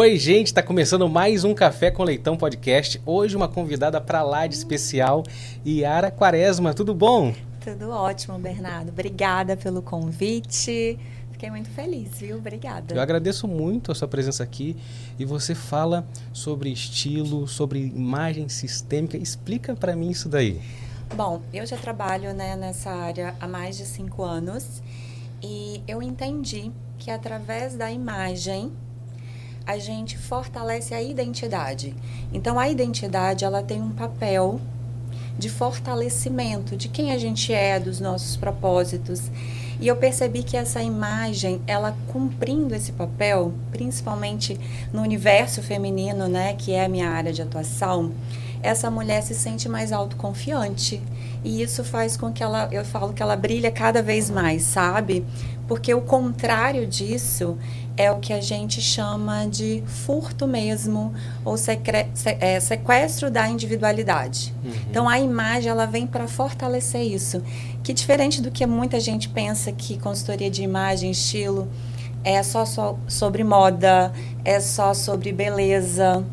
Oi, gente, está começando mais um Café com Leitão podcast. Hoje uma convidada para lá de especial, Yara Quaresma. Tudo bom? Tudo ótimo, Bernardo. Obrigada pelo convite. Fiquei muito feliz, viu? Obrigada. Eu agradeço muito a sua presença aqui e você fala sobre estilo, sobre imagem sistêmica. Explica para mim isso daí. Bom, eu já trabalho né, nessa área há mais de cinco anos e eu entendi que através da imagem a gente fortalece a identidade. Então a identidade ela tem um papel de fortalecimento de quem a gente é, dos nossos propósitos. E eu percebi que essa imagem, ela cumprindo esse papel, principalmente no universo feminino, né, que é a minha área de atuação, essa mulher se sente mais autoconfiante. E isso faz com que ela, eu falo que ela brilha cada vez mais, sabe? Porque o contrário disso é o que a gente chama de furto mesmo, ou secre, se, é, sequestro da individualidade. Uhum. Então a imagem ela vem para fortalecer isso. Que diferente do que muita gente pensa que consultoria de imagem, estilo, é só, só sobre moda, é só sobre beleza.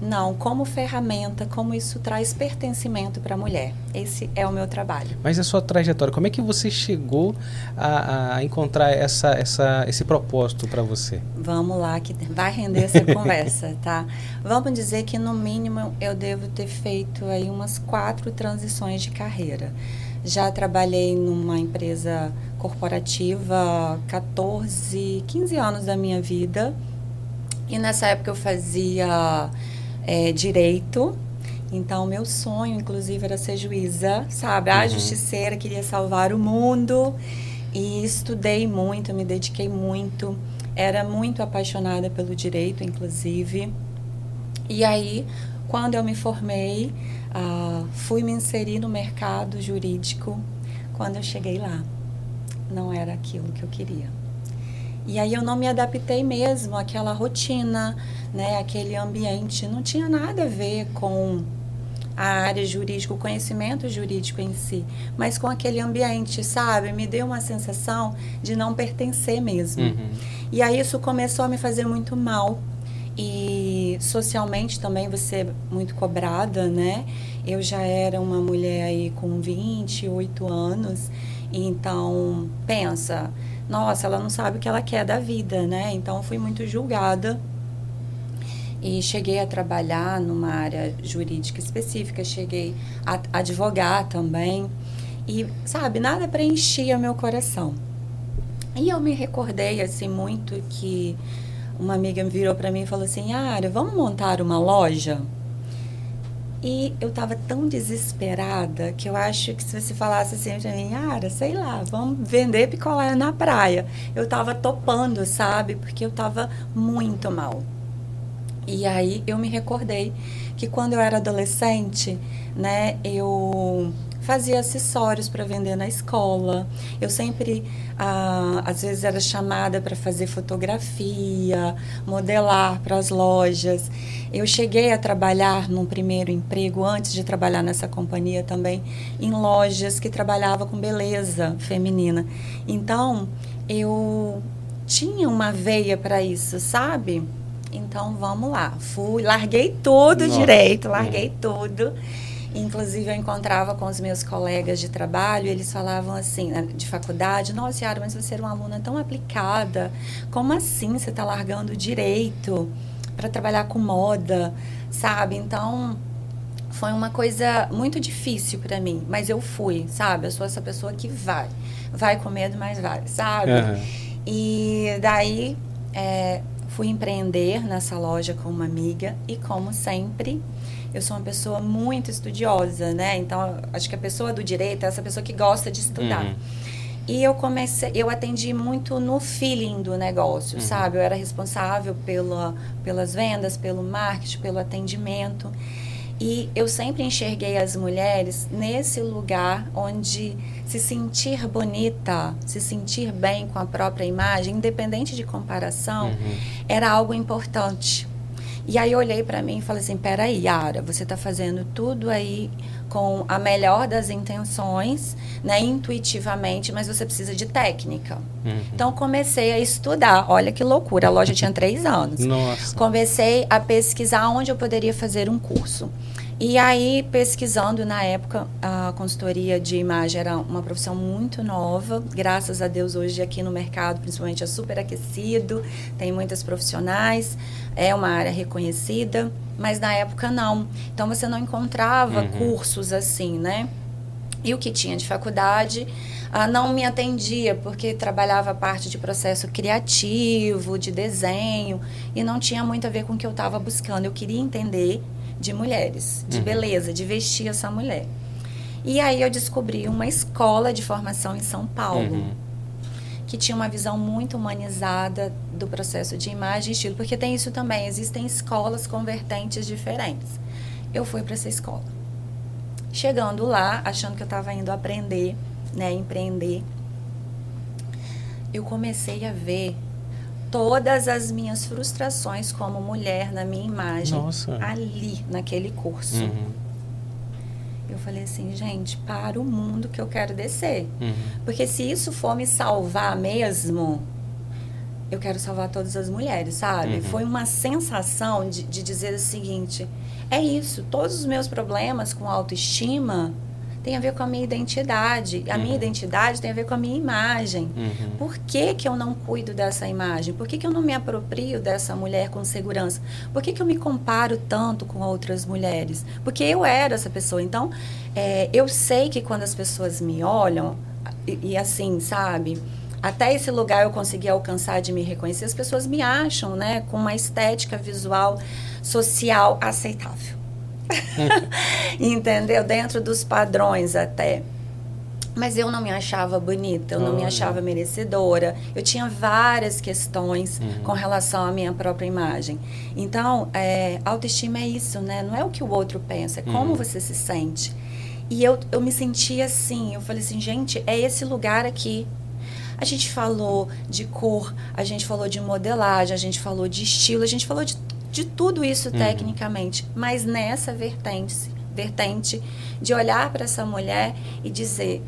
Não, como ferramenta, como isso traz pertencimento para a mulher. Esse é o meu trabalho. Mas a sua trajetória, como é que você chegou a, a encontrar essa, essa, esse propósito para você? Vamos lá, que vai render essa conversa, tá? Vamos dizer que no mínimo eu devo ter feito aí umas quatro transições de carreira. Já trabalhei numa empresa corporativa 14, 15 anos da minha vida. E nessa época eu fazia é, direito. Então, meu sonho, inclusive, era ser juíza, sabe? A uhum. justiceira, queria salvar o mundo. E estudei muito, me dediquei muito. Era muito apaixonada pelo direito, inclusive. E aí, quando eu me formei, uh, fui me inserir no mercado jurídico. Quando eu cheguei lá, não era aquilo que eu queria. E aí eu não me adaptei mesmo àquela rotina, né, aquele ambiente. Não tinha nada a ver com a área jurídica, o conhecimento jurídico em si, mas com aquele ambiente, sabe? Me deu uma sensação de não pertencer mesmo. Uhum. E aí isso começou a me fazer muito mal. E socialmente também você muito cobrada, né? Eu já era uma mulher aí com 28 anos, então pensa, nossa, ela não sabe o que ela quer da vida, né? Então fui muito julgada e cheguei a trabalhar numa área jurídica específica, cheguei a advogar também e sabe nada preenchia meu coração. E eu me recordei assim muito que uma amiga virou para mim e falou assim: "Ara, vamos montar uma loja?" E eu estava tão desesperada que eu acho que se você falasse assim pra mim, Ara, sei lá, vamos vender picolé na praia. Eu estava topando, sabe? Porque eu estava muito mal. E aí eu me recordei que quando eu era adolescente, né, eu fazia acessórios para vender na escola. Eu sempre, ah, às vezes, era chamada para fazer fotografia, modelar para as lojas. Eu cheguei a trabalhar num primeiro emprego, antes de trabalhar nessa companhia também, em lojas que trabalhava com beleza feminina. Então, eu tinha uma veia para isso, sabe? Então, vamos lá. Fui, larguei tudo Nossa. direito, larguei uhum. tudo Inclusive, eu encontrava com os meus colegas de trabalho, eles falavam assim, né, de faculdade, nossa, Yara, mas você era uma aluna tão aplicada, como assim você está largando direito para trabalhar com moda, sabe? Então, foi uma coisa muito difícil para mim, mas eu fui, sabe? Eu sou essa pessoa que vai, vai com medo, mas vai, sabe? Uhum. E daí, é, fui empreender nessa loja com uma amiga e, como sempre, eu sou uma pessoa muito estudiosa, né? Então, acho que a pessoa do direito é essa pessoa que gosta de estudar. Uhum. E eu comecei, eu atendi muito no feeling do negócio, uhum. sabe? Eu era responsável pela, pelas vendas, pelo marketing, pelo atendimento. E eu sempre enxerguei as mulheres nesse lugar onde se sentir bonita, se sentir bem com a própria imagem, independente de comparação, uhum. era algo importante. E aí eu olhei para mim e falei assim, peraí, Yara, você está fazendo tudo aí com a melhor das intenções, né, intuitivamente, mas você precisa de técnica. Uhum. Então comecei a estudar. Olha que loucura, a loja tinha três anos. Nossa. Comecei a pesquisar onde eu poderia fazer um curso. E aí, pesquisando na época, a consultoria de imagem era uma profissão muito nova. Graças a Deus, hoje aqui no mercado, principalmente, é super aquecido, tem muitas profissionais, é uma área reconhecida, mas na época não. Então, você não encontrava uhum. cursos assim, né? E o que tinha de faculdade ah, não me atendia, porque trabalhava parte de processo criativo, de desenho, e não tinha muito a ver com o que eu estava buscando. Eu queria entender de mulheres, de uhum. beleza, de vestir essa mulher. E aí eu descobri uma escola de formação em São Paulo. Uhum. Que tinha uma visão muito humanizada do processo de imagem e estilo, porque tem isso também, existem escolas com vertentes diferentes. Eu fui para essa escola. Chegando lá, achando que eu estava indo aprender, né, empreender, eu comecei a ver todas as minhas frustrações como mulher na minha imagem Nossa. ali naquele curso. Uhum. Eu falei assim, gente, para o mundo que eu quero descer. Uhum. Porque se isso for me salvar mesmo, eu quero salvar todas as mulheres, sabe? Uhum. Foi uma sensação de, de dizer o seguinte: é isso, todos os meus problemas com autoestima tem a ver com a minha identidade. A uhum. minha identidade tem a ver com a minha imagem. Uhum. Por que, que eu não cuido dessa imagem? Por que, que eu não me aproprio dessa mulher com segurança? Por que, que eu me comparo tanto com outras mulheres? Porque eu era essa pessoa. Então, é, eu sei que quando as pessoas me olham, e, e assim, sabe? até esse lugar eu consegui alcançar de me reconhecer, as pessoas me acham, né, com uma estética visual social aceitável. Entendeu? Dentro dos padrões até. Mas eu não me achava bonita, eu não me achava merecedora. Eu tinha várias questões uhum. com relação à minha própria imagem. Então, é, autoestima é isso, né? Não é o que o outro pensa, é como uhum. você se sente. E eu, eu me sentia assim, eu falei assim, gente, é esse lugar aqui. A gente falou de cor, a gente falou de modelagem, a gente falou de estilo, a gente falou de de tudo isso uhum. tecnicamente, mas nessa vertente, vertente de olhar para essa mulher e dizer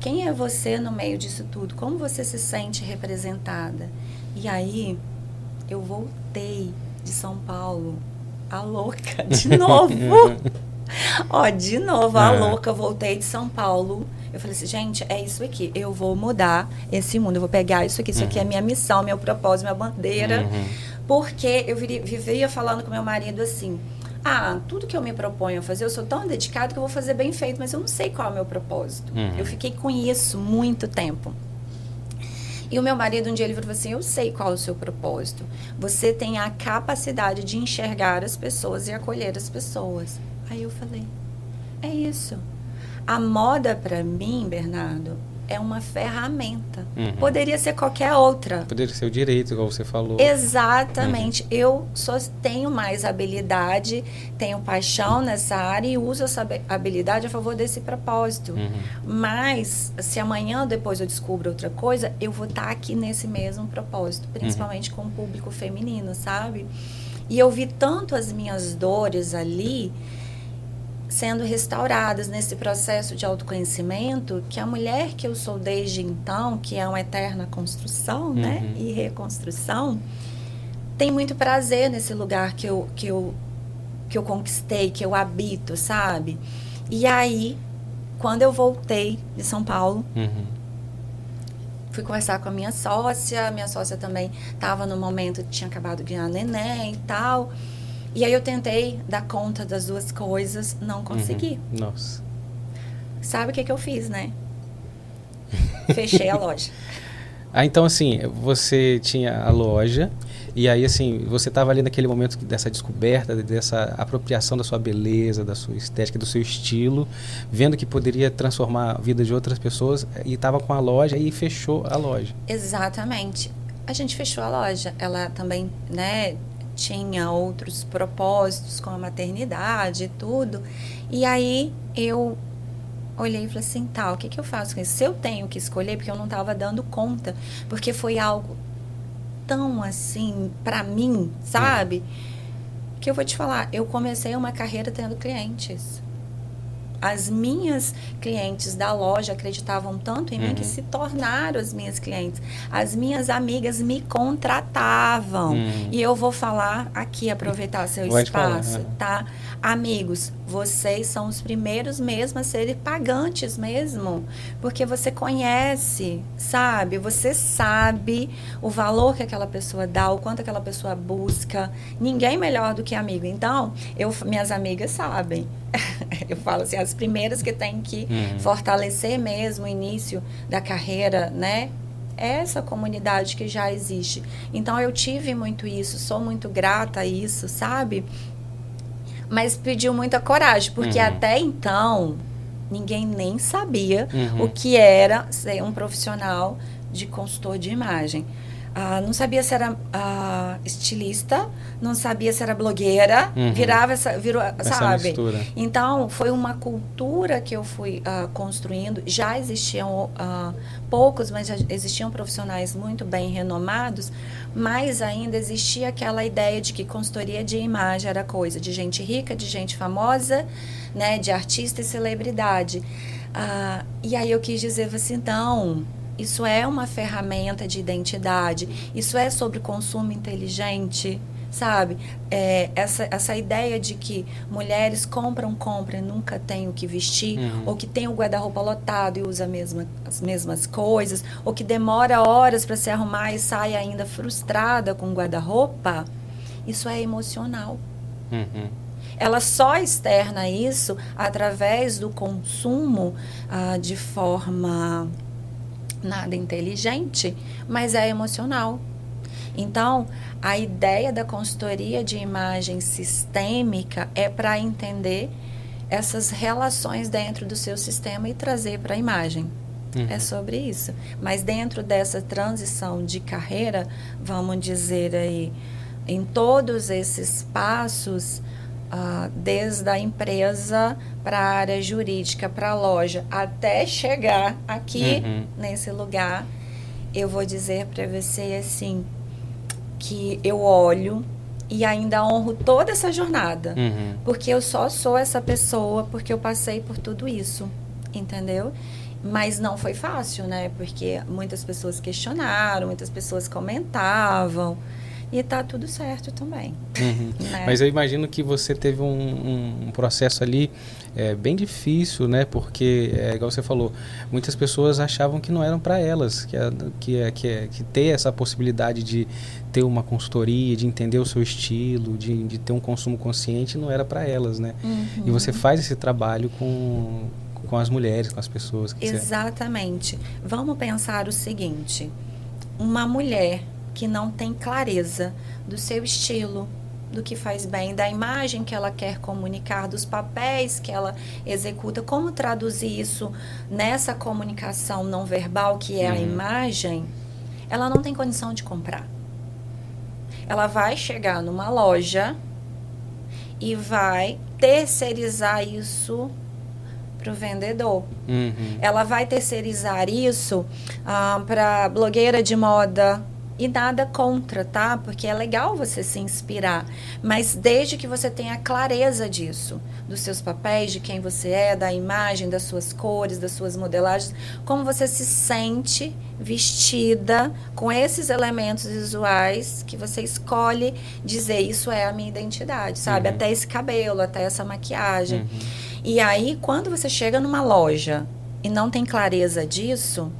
quem é você no meio disso tudo, como você se sente representada. E aí eu voltei de São Paulo, a louca, de novo. Ó, de novo, a é. louca, voltei de São Paulo. Eu falei assim, gente, é isso aqui. Eu vou mudar esse mundo. Eu vou pegar isso aqui. Isso uhum. aqui é minha missão, meu propósito, minha bandeira. Uhum porque eu vivia falando com meu marido assim: ah, tudo que eu me proponho a fazer, eu sou tão dedicado que eu vou fazer bem feito, mas eu não sei qual é o meu propósito. Uhum. Eu fiquei com isso muito tempo. E o meu marido um dia ele falou assim: Eu sei qual é o seu propósito. Você tem a capacidade de enxergar as pessoas e acolher as pessoas. Aí eu falei: É isso. A moda para mim, Bernardo, é uma ferramenta. Uhum. Poderia ser qualquer outra. Poderia ser o direito, igual você falou. Exatamente. Uhum. Eu só tenho mais habilidade, tenho paixão nessa área e uso essa habilidade a favor desse propósito. Uhum. Mas, se amanhã depois eu descubro outra coisa, eu vou estar aqui nesse mesmo propósito, principalmente com o público feminino, sabe? E eu vi tanto as minhas dores ali sendo restauradas nesse processo de autoconhecimento, que a mulher que eu sou desde então, que é uma eterna construção, né, uhum. né, e reconstrução, tem muito prazer nesse lugar que eu que eu que eu conquistei, que eu habito, sabe? E aí, quando eu voltei de São Paulo, uhum. fui conversar com a minha sócia, minha sócia também estava no momento tinha acabado de ganhar neném e tal. E aí eu tentei dar conta das duas coisas, não consegui. Uhum. Nossa. Sabe o que, que eu fiz, né? Fechei a loja. Ah, então assim, você tinha a loja e aí assim, você estava ali naquele momento dessa descoberta, dessa apropriação da sua beleza, da sua estética, do seu estilo, vendo que poderia transformar a vida de outras pessoas e estava com a loja e fechou a loja. Exatamente. A gente fechou a loja. Ela também, né, tinha outros propósitos com a maternidade e tudo. E aí eu olhei e falei assim, tá, o que, que eu faço com isso? Se eu tenho que escolher, porque eu não estava dando conta, porque foi algo tão assim, para mim, sabe? Que eu vou te falar, eu comecei uma carreira tendo clientes as minhas clientes da loja acreditavam tanto em uhum. mim que uhum. se tornaram as minhas clientes. As minhas amigas me contratavam. Uhum. E eu vou falar aqui, aproveitar seu Pode espaço, falar. tá? Amigos, vocês são os primeiros mesmo a serem pagantes mesmo. Porque você conhece, sabe? Você sabe o valor que aquela pessoa dá, o quanto aquela pessoa busca. Ninguém melhor do que amigo. Então, eu, minhas amigas sabem. eu falo assim, as primeiras que têm que uhum. fortalecer mesmo o início da carreira, né? essa comunidade que já existe. Então eu tive muito isso, sou muito grata a isso, sabe? Mas pediu muita coragem, porque uhum. até então ninguém nem sabia uhum. o que era ser um profissional de consultor de imagem. Ah, não sabia se era ah, estilista, não sabia se era blogueira, uhum. virava essa, virou, essa sabe? Mistura. Então foi uma cultura que eu fui ah, construindo. Já existiam ah, poucos, mas já existiam profissionais muito bem renomados, mas ainda existia aquela ideia de que consultoria de imagem era coisa de gente rica, de gente famosa, né, de artista e celebridade. Ah, e aí eu quis dizer assim, então isso é uma ferramenta de identidade. Isso é sobre consumo inteligente, sabe? É, essa, essa ideia de que mulheres compram, compram e nunca têm o que vestir, uhum. ou que tem o guarda-roupa lotado e usa mesma, as mesmas coisas, ou que demora horas para se arrumar e sai ainda frustrada com o guarda-roupa, isso é emocional. Uhum. Ela só externa isso através do consumo ah, de forma nada inteligente, mas é emocional. Então, a ideia da consultoria de imagem sistêmica é para entender essas relações dentro do seu sistema e trazer para a imagem. Uhum. É sobre isso. Mas dentro dessa transição de carreira, vamos dizer aí, em todos esses passos, uh, desde a empresa para a área jurídica, para a loja, até chegar aqui uhum. nesse lugar, eu vou dizer para você assim que eu olho e ainda honro toda essa jornada, uhum. porque eu só sou essa pessoa porque eu passei por tudo isso, entendeu? Mas não foi fácil, né? Porque muitas pessoas questionaram, muitas pessoas comentavam e tá tudo certo também. Uhum. Né? Mas eu imagino que você teve um, um processo ali é, bem difícil, né? Porque, é, igual você falou, muitas pessoas achavam que não eram para elas, que, que, que, que ter essa possibilidade de ter uma consultoria, de entender o seu estilo, de, de ter um consumo consciente, não era para elas, né? Uhum. E você faz esse trabalho com, com as mulheres, com as pessoas. Exatamente. Você... Vamos pensar o seguinte: uma mulher que não tem clareza do seu estilo, do que faz bem, da imagem que ela quer comunicar, dos papéis que ela executa, como traduzir isso nessa comunicação não verbal que é uhum. a imagem, ela não tem condição de comprar. Ela vai chegar numa loja e vai terceirizar isso para o vendedor. Uhum. Ela vai terceirizar isso ah, para blogueira de moda, e nada contra, tá? Porque é legal você se inspirar, mas desde que você tenha clareza disso, dos seus papéis, de quem você é, da imagem, das suas cores, das suas modelagens, como você se sente vestida com esses elementos visuais que você escolhe dizer isso é a minha identidade, sabe? Uhum. Até esse cabelo, até essa maquiagem. Uhum. E aí, quando você chega numa loja e não tem clareza disso,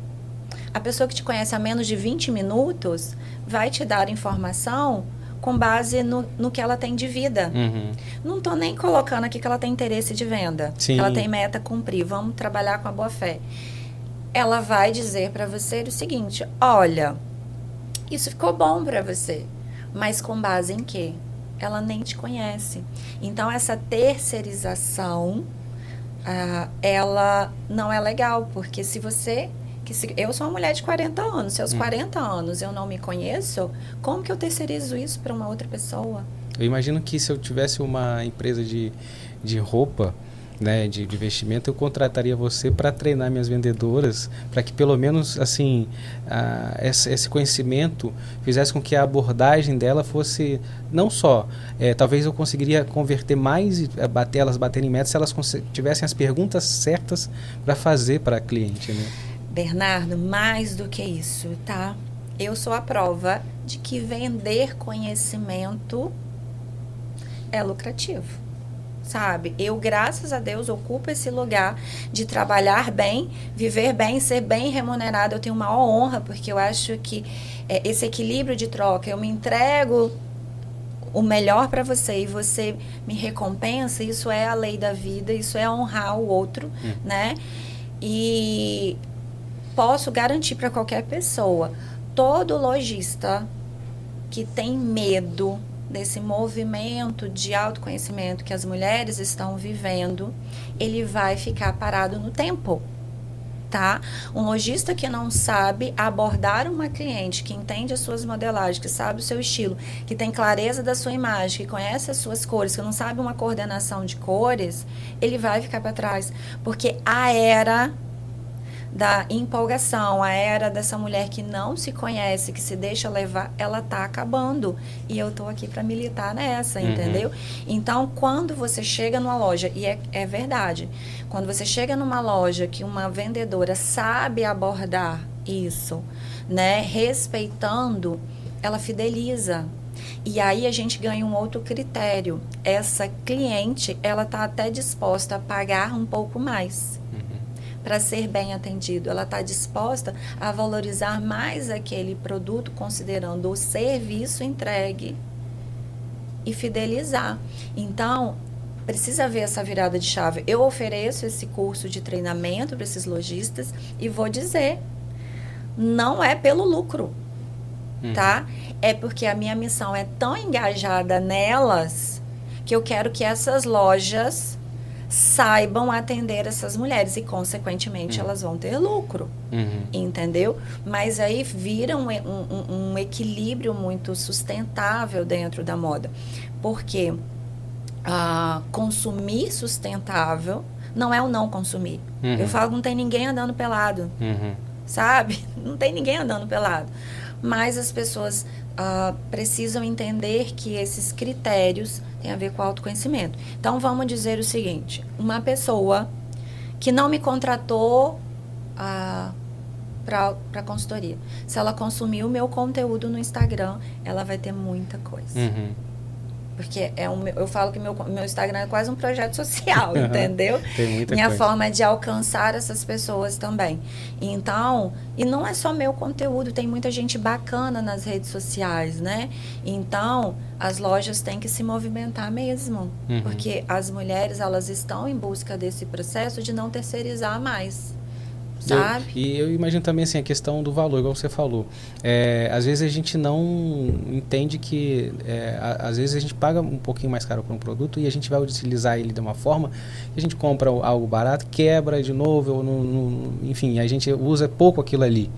a pessoa que te conhece há menos de 20 minutos vai te dar informação com base no, no que ela tem de vida. Uhum. Não estou nem colocando aqui que ela tem interesse de venda, Sim. que ela tem meta a cumprir, vamos trabalhar com a boa fé. Ela vai dizer para você o seguinte: olha, isso ficou bom para você, mas com base em quê? Ela nem te conhece. Então, essa terceirização, uh, ela não é legal, porque se você que se, eu sou uma mulher de 40 anos, se aos hum. 40 anos eu não me conheço, como que eu terceirizo isso para uma outra pessoa? Eu imagino que se eu tivesse uma empresa de, de roupa, né, de, de investimento, eu contrataria você para treinar minhas vendedoras, para que pelo menos assim uh, esse, esse, conhecimento fizesse com que a abordagem dela fosse não só, é, talvez eu conseguiria converter mais e bater elas baterem metas se elas tivessem as perguntas certas para fazer para a cliente. Né? Bernardo, mais do que isso, tá? Eu sou a prova de que vender conhecimento é lucrativo sabe? Eu, graças a Deus, ocupo esse lugar de trabalhar bem, viver bem, ser bem remunerado. Eu tenho uma honra, porque eu acho que é, esse equilíbrio de troca, eu me entrego o melhor para você e você me recompensa, isso é a lei da vida, isso é honrar o outro, hum. né? E posso garantir para qualquer pessoa, todo lojista que tem medo desse movimento de autoconhecimento que as mulheres estão vivendo, ele vai ficar parado no tempo. Tá? Um lojista que não sabe abordar uma cliente, que entende as suas modelagens, que sabe o seu estilo, que tem clareza da sua imagem, que conhece as suas cores, que não sabe uma coordenação de cores, ele vai ficar para trás. Porque a era da empolgação, a era dessa mulher que não se conhece, que se deixa levar, ela tá acabando. E eu tô aqui para militar nessa, uhum. entendeu? Então, quando você chega numa loja, e é, é verdade, quando você chega numa loja que uma vendedora sabe abordar isso, né, respeitando, ela fideliza. E aí a gente ganha um outro critério. Essa cliente, ela tá até disposta a pagar um pouco mais para ser bem atendido. Ela está disposta a valorizar mais aquele produto, considerando o serviço entregue e fidelizar. Então, precisa ver essa virada de chave. Eu ofereço esse curso de treinamento para esses lojistas e vou dizer, não é pelo lucro, hum. tá? É porque a minha missão é tão engajada nelas que eu quero que essas lojas saibam atender essas mulheres e, consequentemente, uhum. elas vão ter lucro. Uhum. Entendeu? Mas aí vira um, um, um, equilíbrio muito sustentável dentro da moda. Porque ah, consumir sustentável não é o não consumir. Uhum. Eu falo que não tem ninguém andando pelado. Uhum. Sabe? Não tem ninguém andando pelado. Mas as pessoas uh, precisam entender que esses critérios têm a ver com autoconhecimento. Então, vamos dizer o seguinte: uma pessoa que não me contratou uh, para consultoria, se ela consumir o meu conteúdo no Instagram, ela vai ter muita coisa. Uhum. Porque é um, eu falo que meu, meu Instagram é quase um projeto social, entendeu? Tem muita Minha coisa. forma de alcançar essas pessoas também. Então, e não é só meu conteúdo, tem muita gente bacana nas redes sociais, né? Então, as lojas têm que se movimentar mesmo. Uhum. Porque as mulheres, elas estão em busca desse processo de não terceirizar mais sabe? Eu, e eu imagino também assim a questão do valor, igual você falou. É, às vezes a gente não entende que é, a, às vezes a gente paga um pouquinho mais caro por um produto e a gente vai utilizar ele de uma forma que a gente compra algo barato, quebra de novo, ou enfim, a gente usa pouco aquilo ali.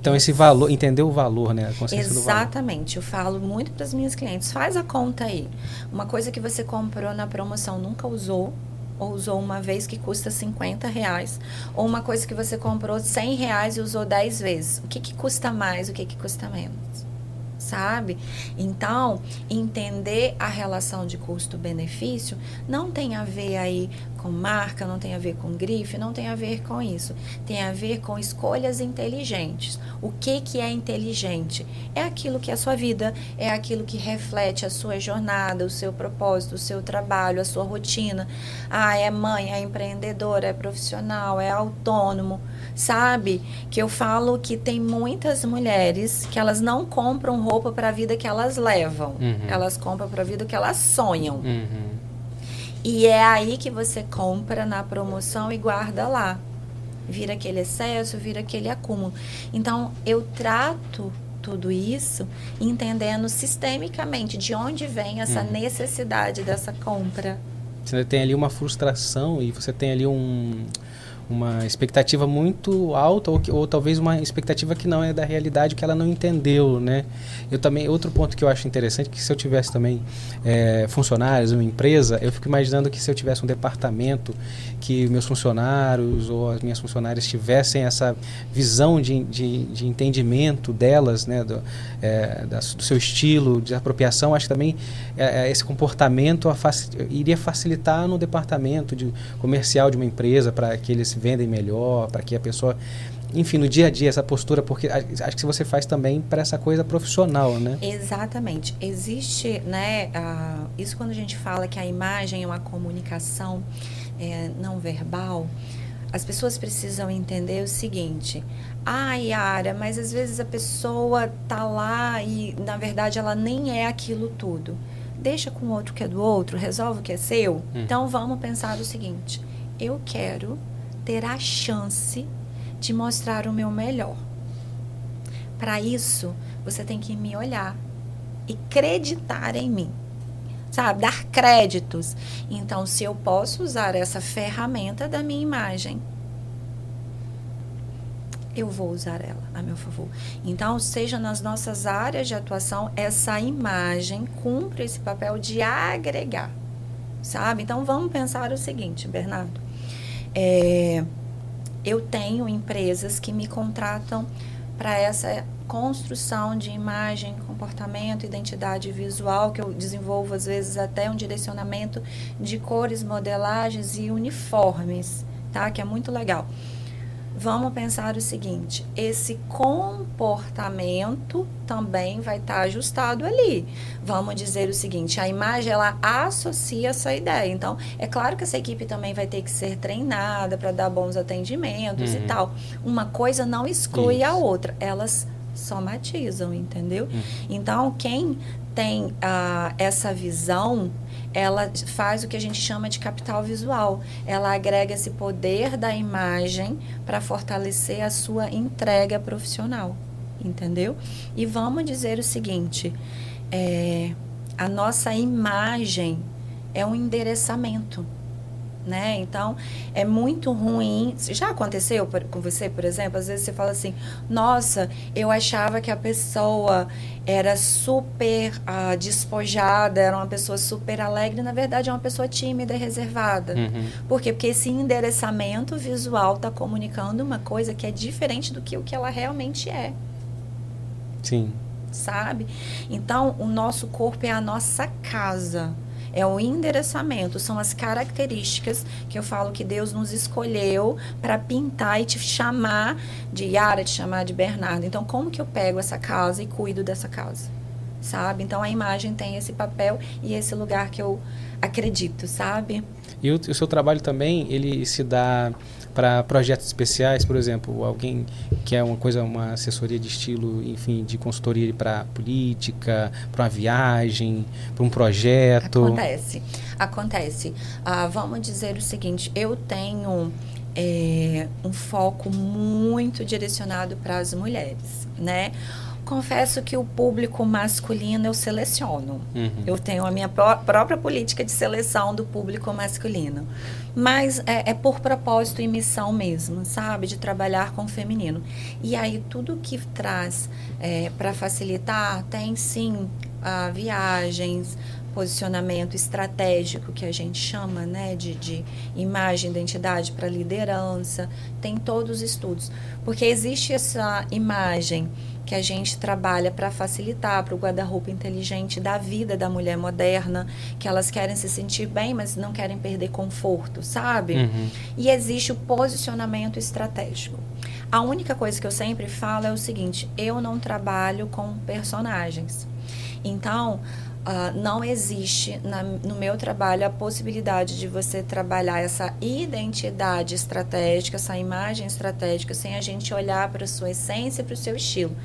Então esse valor, entender o valor, né? Exatamente. Eu falo muito para as minhas clientes, faz a conta aí. Uma coisa que você comprou na promoção, nunca usou, ou usou uma vez que custa 50 reais, ou uma coisa que você comprou 100 reais e usou 10 vezes. O que, que custa mais, o que, que custa menos? Sabe? Então, entender a relação de custo-benefício não tem a ver aí com marca, não tem a ver com grife, não tem a ver com isso. Tem a ver com escolhas inteligentes. O que, que é inteligente? É aquilo que é a sua vida, é aquilo que reflete a sua jornada, o seu propósito, o seu trabalho, a sua rotina. Ah, é mãe, é empreendedora, é profissional, é autônomo. Sabe? Que eu falo que tem muitas mulheres que elas não compram roupa para a vida que elas levam. Uhum. Elas compram para a vida que elas sonham. Uhum. E é aí que você compra na promoção e guarda lá. Vira aquele excesso, vira aquele acúmulo. Então, eu trato tudo isso entendendo sistemicamente de onde vem essa uhum. necessidade dessa compra. Você tem ali uma frustração e você tem ali um, uma expectativa muito alta ou, que, ou talvez uma expectativa que não é da realidade que ela não entendeu, né? Eu também outro ponto que eu acho interessante que se eu tivesse também é, funcionários, uma empresa, eu fico imaginando que se eu tivesse um departamento que meus funcionários ou as minhas funcionárias tivessem essa visão de, de, de entendimento delas, né, do, é, da, do seu estilo de apropriação, acho que também é, é esse comportamento iria facilitar no departamento de comercial de uma empresa para que eles vendem melhor, para que a pessoa enfim, no dia a dia, essa postura, porque acho que você faz também para essa coisa profissional, né? Exatamente. Existe, né, uh, isso quando a gente fala que a imagem é uma comunicação é, não verbal, as pessoas precisam entender o seguinte: ah, Yara, mas às vezes a pessoa tá lá e na verdade ela nem é aquilo tudo. Deixa com o outro que é do outro, resolve o que é seu. Hum. Então vamos pensar o seguinte: eu quero ter a chance de mostrar o meu melhor. Para isso, você tem que me olhar e acreditar em mim. Sabe? Dar créditos. Então, se eu posso usar essa ferramenta da minha imagem, eu vou usar ela a meu favor. Então, seja nas nossas áreas de atuação, essa imagem cumpre esse papel de agregar, sabe? Então, vamos pensar o seguinte, Bernardo. É, eu tenho empresas que me contratam para essa construção de imagem, comportamento, identidade visual, que eu desenvolvo às vezes até um direcionamento de cores, modelagens e uniformes, tá? Que é muito legal vamos pensar o seguinte: esse comportamento também vai estar tá ajustado ali. Vamos dizer o seguinte: a imagem ela associa essa ideia. Então, é claro que essa equipe também vai ter que ser treinada para dar bons atendimentos uhum. e tal. Uma coisa não exclui Isso. a outra, elas somatizam, entendeu? Uhum. Então, quem tem uh, essa visão ela faz o que a gente chama de capital visual. Ela agrega esse poder da imagem para fortalecer a sua entrega profissional, entendeu? E vamos dizer o seguinte: é, a nossa imagem é um endereçamento né? Então, é muito ruim. Já aconteceu com você, por exemplo? Às vezes você fala assim: nossa, eu achava que a pessoa era super uh, despojada, era uma pessoa super alegre. Na verdade, é uma pessoa tímida e reservada. Uhum. Por quê? Porque esse endereçamento visual está comunicando uma coisa que é diferente do que o que ela realmente é. Sim. Sabe? Então, o nosso corpo é a nossa casa é o endereçamento, são as características que eu falo que Deus nos escolheu para pintar e te chamar de Yara, te chamar de Bernardo. Então, como que eu pego essa casa e cuido dessa casa? Sabe? Então, a imagem tem esse papel e esse lugar que eu acredito, sabe? E o, o seu trabalho também, ele se dá para projetos especiais, por exemplo, alguém que é uma coisa, uma assessoria de estilo, enfim, de consultoria para política, para uma viagem, para um projeto? Acontece, acontece. Ah, vamos dizer o seguinte, eu tenho é, um foco muito direcionado para as mulheres, né? confesso que o público masculino eu seleciono. Uhum. Eu tenho a minha pró própria política de seleção do público masculino. Mas é, é, por propósito e missão mesmo, sabe? De trabalhar com o feminino. E aí, tudo que traz é, para facilitar, tem sim viagens, posicionamento estratégico que a gente chama, né, de, de imagem, identidade para liderança, tem todos os estudos, porque existe essa imagem que a gente trabalha para facilitar para o guarda-roupa inteligente da vida da mulher moderna, que elas querem se sentir bem, mas não querem perder conforto, sabe? Uhum. E existe o posicionamento estratégico. A única coisa que eu sempre falo é o seguinte: eu não trabalho com personagens. Então, Uh, não existe na, no meu trabalho a possibilidade de você trabalhar essa identidade estratégica, essa imagem estratégica, sem a gente olhar para a sua essência para o seu estilo.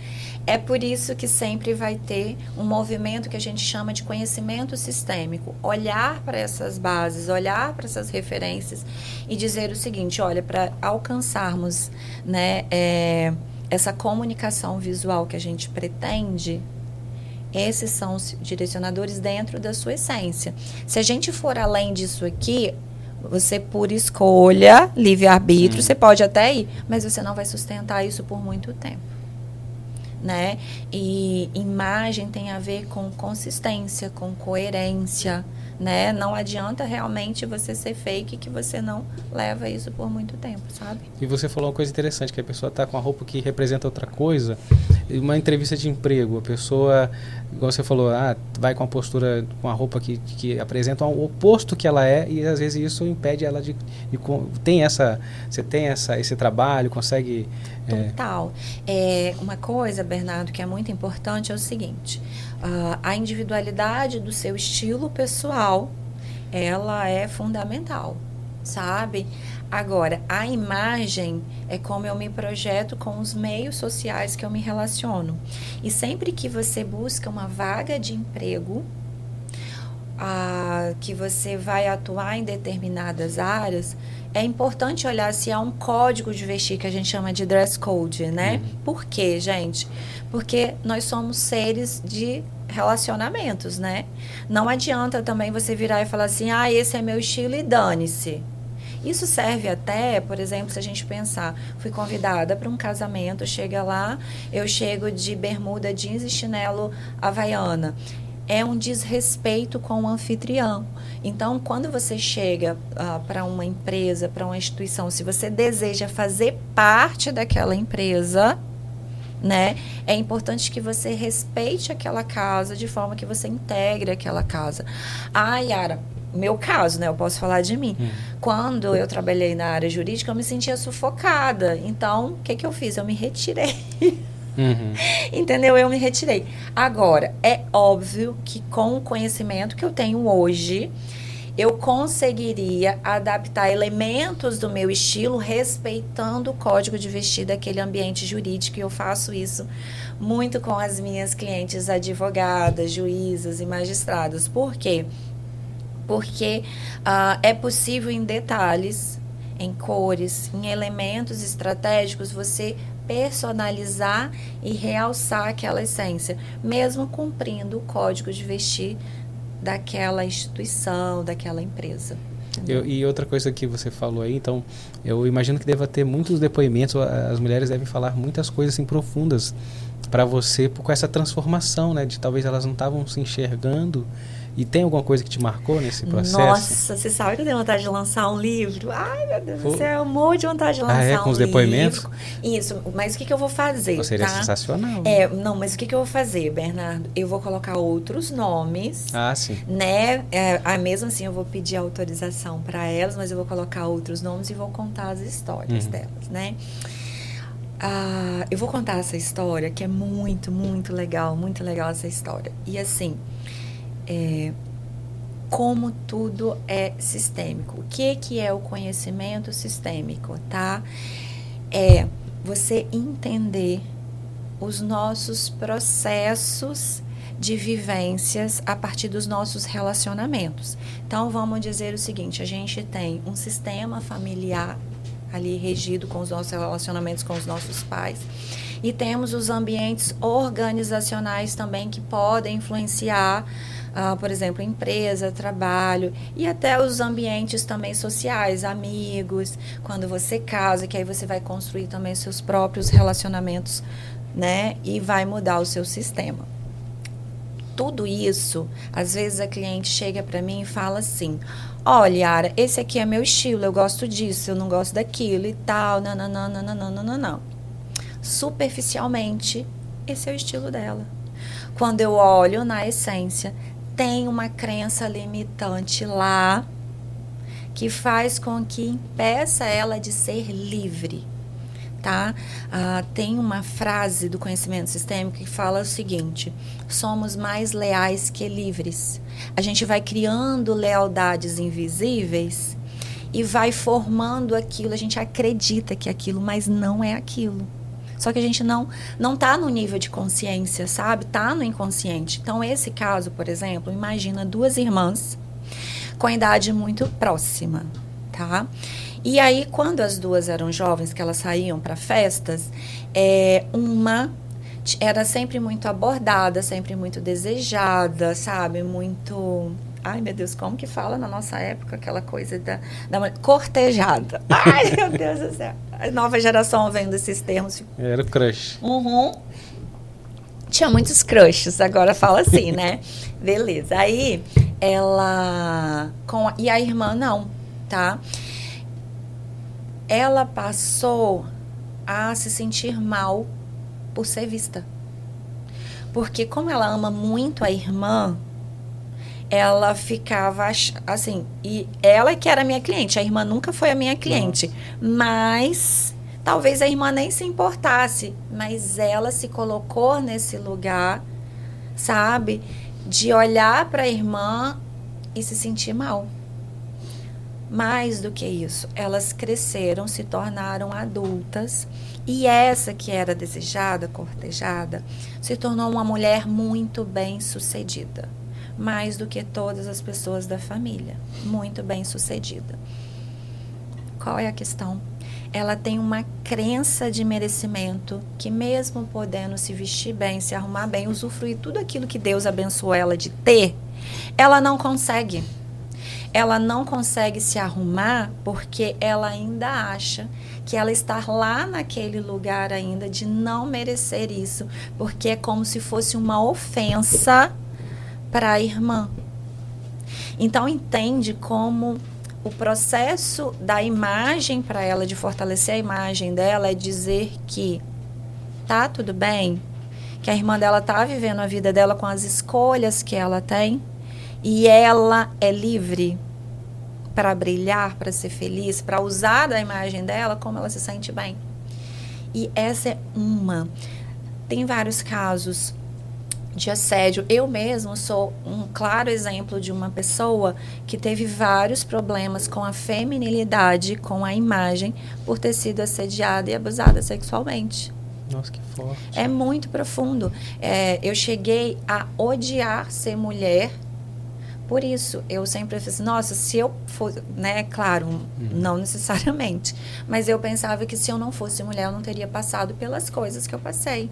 É por isso que sempre vai ter um movimento que a gente chama de conhecimento sistêmico. Olhar para essas bases, olhar para essas referências e dizer o seguinte: olha, para alcançarmos né, é, essa comunicação visual que a gente pretende, esses são os direcionadores dentro da sua essência. Se a gente for além disso aqui, Você, por escolha, livre-arbítrio, você pode até ir, mas você não vai sustentar isso por muito tempo. Né? E imagem tem a ver com consistência, com coerência, né? Não adianta realmente você ser fake que você não leva isso por muito tempo, sabe? E você falou uma coisa interessante, que a pessoa está com a roupa que representa outra coisa. Uma entrevista de emprego, a pessoa, igual você falou, ah, vai com a postura, com a roupa que, que apresenta o oposto que ela é e às vezes isso impede ela de, de tem essa, você tem essa, esse trabalho, consegue é. Total. É... é, uma coisa, Bernardo, que é muito importante é o seguinte: uh, a individualidade do seu estilo pessoal, ela é fundamental, sabe? Agora, a imagem é como eu me projeto com os meios sociais que eu me relaciono. E sempre que você busca uma vaga de emprego, ah, que você vai atuar em determinadas áreas, é importante olhar se há um código de vestir que a gente chama de dress code, né? Uhum. Por quê, gente? Porque nós somos seres de relacionamentos, né? Não adianta também você virar e falar assim: "Ah, esse é meu estilo e dane-se". Isso serve até, por exemplo, se a gente pensar, fui convidada para um casamento, chega lá, eu chego de bermuda, jeans e chinelo havaiana é um desrespeito com o anfitrião. Então, quando você chega uh, para uma empresa, para uma instituição, se você deseja fazer parte daquela empresa, né, é importante que você respeite aquela casa de forma que você integre aquela casa. Ah, Yara, meu caso, né? Eu posso falar de mim. Hum. Quando eu trabalhei na área jurídica, eu me sentia sufocada. Então, o que, que eu fiz? Eu me retirei. Uhum. Entendeu? Eu me retirei. Agora, é óbvio que com o conhecimento que eu tenho hoje, eu conseguiria adaptar elementos do meu estilo respeitando o código de vestir daquele ambiente jurídico. E eu faço isso muito com as minhas clientes advogadas, juízas e magistrados. Por quê? Porque uh, é possível em detalhes, em cores, em elementos estratégicos, você personalizar e realçar aquela essência, mesmo cumprindo o código de vestir daquela instituição, daquela empresa. Eu, e outra coisa que você falou aí, então, eu imagino que deva ter muitos depoimentos, as mulheres devem falar muitas coisas assim, profundas para você com essa transformação, né? De talvez elas não estavam se enxergando e tem alguma coisa que te marcou nesse processo? Nossa, você sabe que eu tenho vontade de lançar um livro? Ai, meu Deus do céu, um monte de vontade de lançar ah, é? com um os depoimentos? livro. Isso, mas o que, que eu vou fazer? Seria tá? sensacional. É, não, mas o que, que eu vou fazer, Bernardo? Eu vou colocar outros nomes. Ah, sim. Né? É, ah, mesmo assim, eu vou pedir autorização para elas, mas eu vou colocar outros nomes e vou contar as histórias uhum. delas, né? Ah, eu vou contar essa história que é muito, muito legal, muito legal essa história. E assim, é, como tudo é sistêmico. O que, que é o conhecimento sistêmico, tá? É você entender os nossos processos de vivências a partir dos nossos relacionamentos. Então, vamos dizer o seguinte: a gente tem um sistema familiar ali regido com os nossos relacionamentos com os nossos pais. E temos os ambientes organizacionais também que podem influenciar uh, por exemplo, empresa, trabalho e até os ambientes também sociais, amigos, quando você casa, que aí você vai construir também seus próprios relacionamentos, né? E vai mudar o seu sistema. Tudo isso, às vezes a cliente chega para mim e fala assim: Olha, Yara, esse aqui é meu estilo, eu gosto disso, eu não gosto daquilo e tal, não, não, não, não, não, não, não. Superficialmente, esse é o estilo dela. Quando eu olho na essência, tem uma crença limitante lá que faz com que impeça ela de ser livre. Tá? Ah, tem uma frase do conhecimento sistêmico que fala o seguinte: somos mais leais que livres. A gente vai criando lealdades invisíveis e vai formando aquilo. A gente acredita que é aquilo, mas não é aquilo. Só que a gente não não tá no nível de consciência, sabe? Tá no inconsciente. Então esse caso, por exemplo, imagina duas irmãs com idade muito próxima, tá? E aí quando as duas eram jovens, que elas saíam para festas, é, uma era sempre muito abordada, sempre muito desejada, sabe? Muito Ai, meu Deus, como que fala na nossa época aquela coisa da, da cortejada? Ai, meu Deus do céu. A nova geração vendo esses termos. Era o crush. Uhum. Tinha muitos crushes, agora fala assim, né? Beleza. Aí ela. Com a, e a irmã não, tá? Ela passou a se sentir mal por ser vista. Porque como ela ama muito a irmã, ela ficava assim, e ela que era minha cliente, a irmã nunca foi a minha cliente, mas talvez a irmã nem se importasse, mas ela se colocou nesse lugar, sabe, de olhar para a irmã e se sentir mal. Mais do que isso, elas cresceram, se tornaram adultas e essa que era desejada, cortejada, se tornou uma mulher muito bem sucedida mais do que todas as pessoas da família. Muito bem sucedida. Qual é a questão? Ela tem uma crença de merecimento que, mesmo podendo se vestir bem, se arrumar bem, usufruir tudo aquilo que Deus abençoou ela de ter, ela não consegue. Ela não consegue se arrumar porque ela ainda acha que ela está lá naquele lugar ainda de não merecer isso, porque é como se fosse uma ofensa para a irmã. Então entende como o processo da imagem para ela de fortalecer a imagem dela é dizer que tá tudo bem, que a irmã dela tá vivendo a vida dela com as escolhas que ela tem e ela é livre para brilhar, para ser feliz, para usar da imagem dela como ela se sente bem. E essa é uma. Tem vários casos de assédio. Eu mesmo sou um claro exemplo de uma pessoa que teve vários problemas com a feminilidade, com a imagem, por ter sido assediada e abusada sexualmente. Nossa, que forte. É muito profundo. É, eu cheguei a odiar ser mulher. Por isso, eu sempre fiz, nossa, se eu fosse, né, claro, uhum. não necessariamente, mas eu pensava que se eu não fosse mulher, eu não teria passado pelas coisas que eu passei.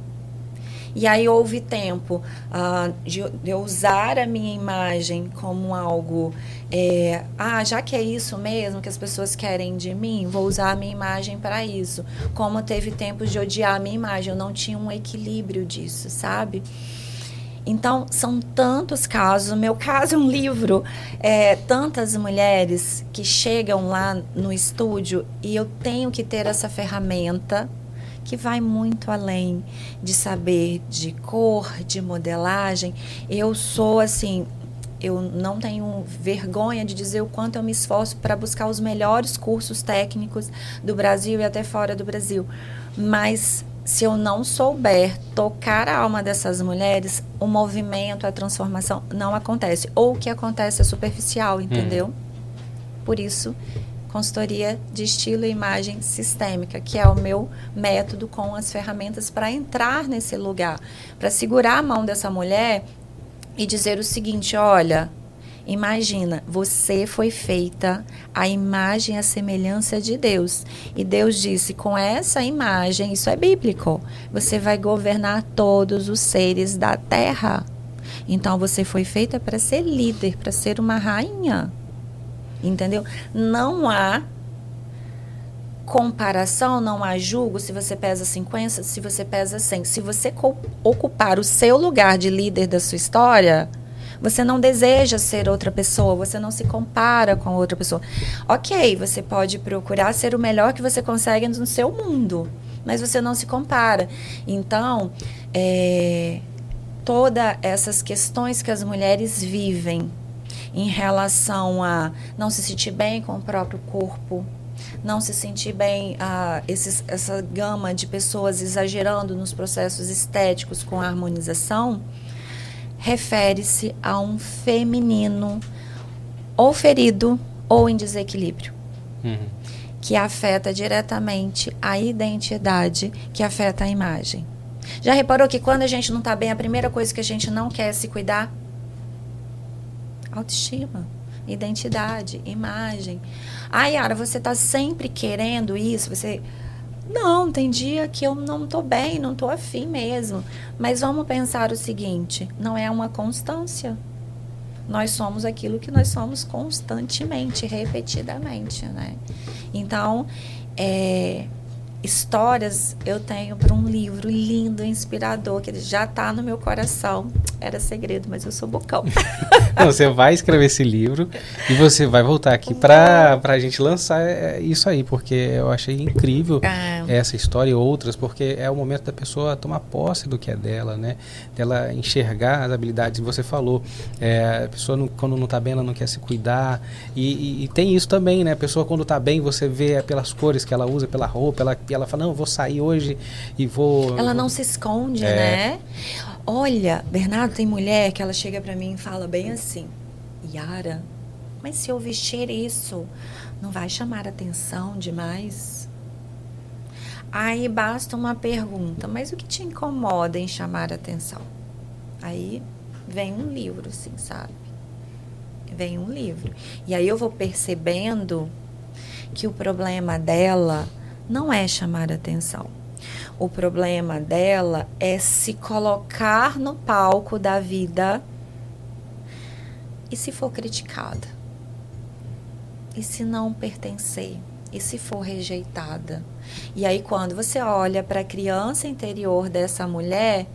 E aí houve tempo uh, de, de, eu usar a minha imagem como algo. É, ah, já que é isso mesmo que as pessoas querem de mim, vou usar a minha imagem para isso. Como teve tempos de odiar a minha imagem, eu não tinha um equilíbrio disso, sabe? Então, são tantos casos. O meu caso é um livro. É, tantas mulheres que chegam lá no estúdio e eu tenho que ter essa ferramenta que vai muito além de saber de cor, de modelagem. Eu sou assim, eu não tenho vergonha de dizer o quanto eu me esforço para buscar os melhores cursos técnicos do Brasil e até fora do Brasil. Mas se eu não souber tocar a alma dessas mulheres, o movimento, a transformação não acontece. Ou o que acontece é superficial, entendeu? Hum. Por isso consultoria de estilo e imagem sistêmica, que é o meu método com as ferramentas para entrar nesse lugar, para segurar a mão dessa mulher e dizer o seguinte: olha, Imagina, você foi feita a imagem e a semelhança de Deus. E Deus disse: com essa imagem, isso é bíblico, você vai governar todos os seres da terra. Então você foi feita para ser líder, para ser uma rainha entendeu? Não há comparação, não há julgo se você pesa 50, se você pesa 100. Se você ocupar o seu lugar de líder da sua história, você não deseja ser outra pessoa, você não se compara com outra pessoa. Ok, você pode procurar ser o melhor que você consegue no seu mundo, mas você não se compara. Então, é, todas essas questões que as mulheres vivem em relação a não se sentir bem com o próprio corpo, não se sentir bem, a esses, essa gama de pessoas exagerando nos processos estéticos com a harmonização, refere-se a um feminino ou ferido ou em desequilíbrio. Uhum. Que afeta diretamente a identidade, que afeta a imagem. Já reparou que quando a gente não está bem, a primeira coisa que a gente não quer é se cuidar? Autoestima, identidade, imagem. Ah, Yara, você está sempre querendo isso? Você. Não, tem dia que eu não estou bem, não estou afim mesmo. Mas vamos pensar o seguinte: não é uma constância. nós somos aquilo que nós somos constantemente, repetidamente, né? Então, é, histórias eu tenho para um livro lindo, inspirador, que já está no meu coração. Era segredo, mas eu sou bocão. Não, você vai escrever esse livro e você vai voltar aqui para a gente lançar é, isso aí, porque eu achei incrível ah. essa história e outras, porque é o momento da pessoa tomar posse do que é dela, né? Dela enxergar as habilidades que você falou. É, a pessoa, não, quando não está bem, ela não quer se cuidar. E, e, e, tem isso também, né? A pessoa, quando está bem, você vê pelas cores que ela usa, pela roupa, ela ela fala, não, eu vou sair hoje e vou... Ela não se esconde, é... né? Olha, Bernardo, tem mulher que ela chega para mim e fala bem assim, Yara, mas se eu vestir isso, não vai chamar atenção demais? Aí basta uma pergunta, mas o que te incomoda em chamar atenção? Aí vem um livro, assim, sabe? Vem um livro. E aí eu vou percebendo que o problema dela não é chamar atenção. O problema dela é se colocar no palco da vida e se for criticada. E se não pertencer? E se for rejeitada? E aí, quando você olha para a criança interior dessa mulher,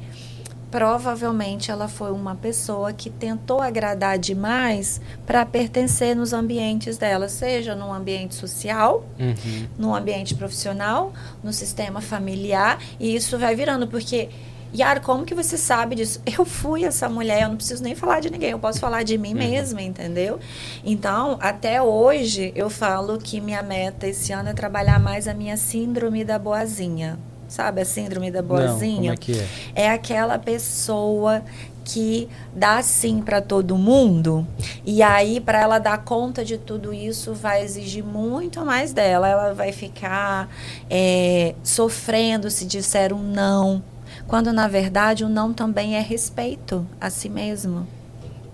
provavelmente ela foi uma pessoa que tentou agradar demais para pertencer nos ambientes dela, seja no ambiente social, uhum. no ambiente profissional, no sistema familiar, e isso vai virando, porque. Yara, como que você sabe disso? Eu fui essa mulher, eu não preciso nem falar de ninguém, eu posso falar de mim uhum. mesma, entendeu? Então, até hoje, eu falo que minha meta esse ano é trabalhar mais a minha síndrome da boazinha. Sabe a síndrome da boazinha? Não, como é, é? é aquela pessoa que dá sim para todo mundo e aí para ela dar conta de tudo isso vai exigir muito mais dela ela vai ficar é, sofrendo se disser um não quando na verdade o não também é respeito a si mesmo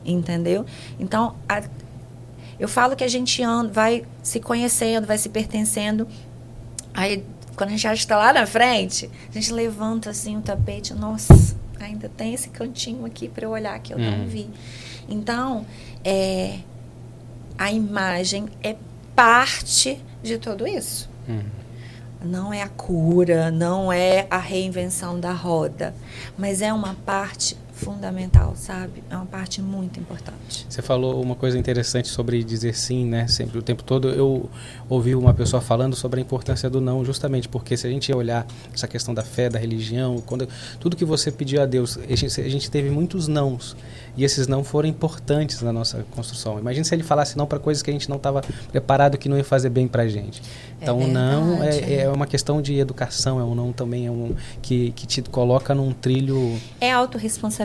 entendeu então a, eu falo que a gente anda, vai se conhecendo vai se pertencendo aí quando a gente já está lá na frente, a gente levanta assim o tapete, nossa, ainda tem esse cantinho aqui para eu olhar que eu hum. não vi. Então, é, a imagem é parte de tudo isso. Hum. Não é a cura, não é a reinvenção da roda, mas é uma parte fundamental, sabe? É uma parte muito importante. Você falou uma coisa interessante sobre dizer sim, né? Sempre o tempo todo eu ouvi uma pessoa falando sobre a importância do não, justamente porque se a gente olhar essa questão da fé, da religião, quando tudo que você pediu a Deus, a gente, a gente teve muitos nãos e esses não foram importantes na nossa construção. Imagina se ele falasse não para coisas que a gente não estava preparado, que não ia fazer bem para a gente. É então, é não é, é, uma questão de educação, é um não também é um que, que te coloca num trilho. É autorresponsabilidade,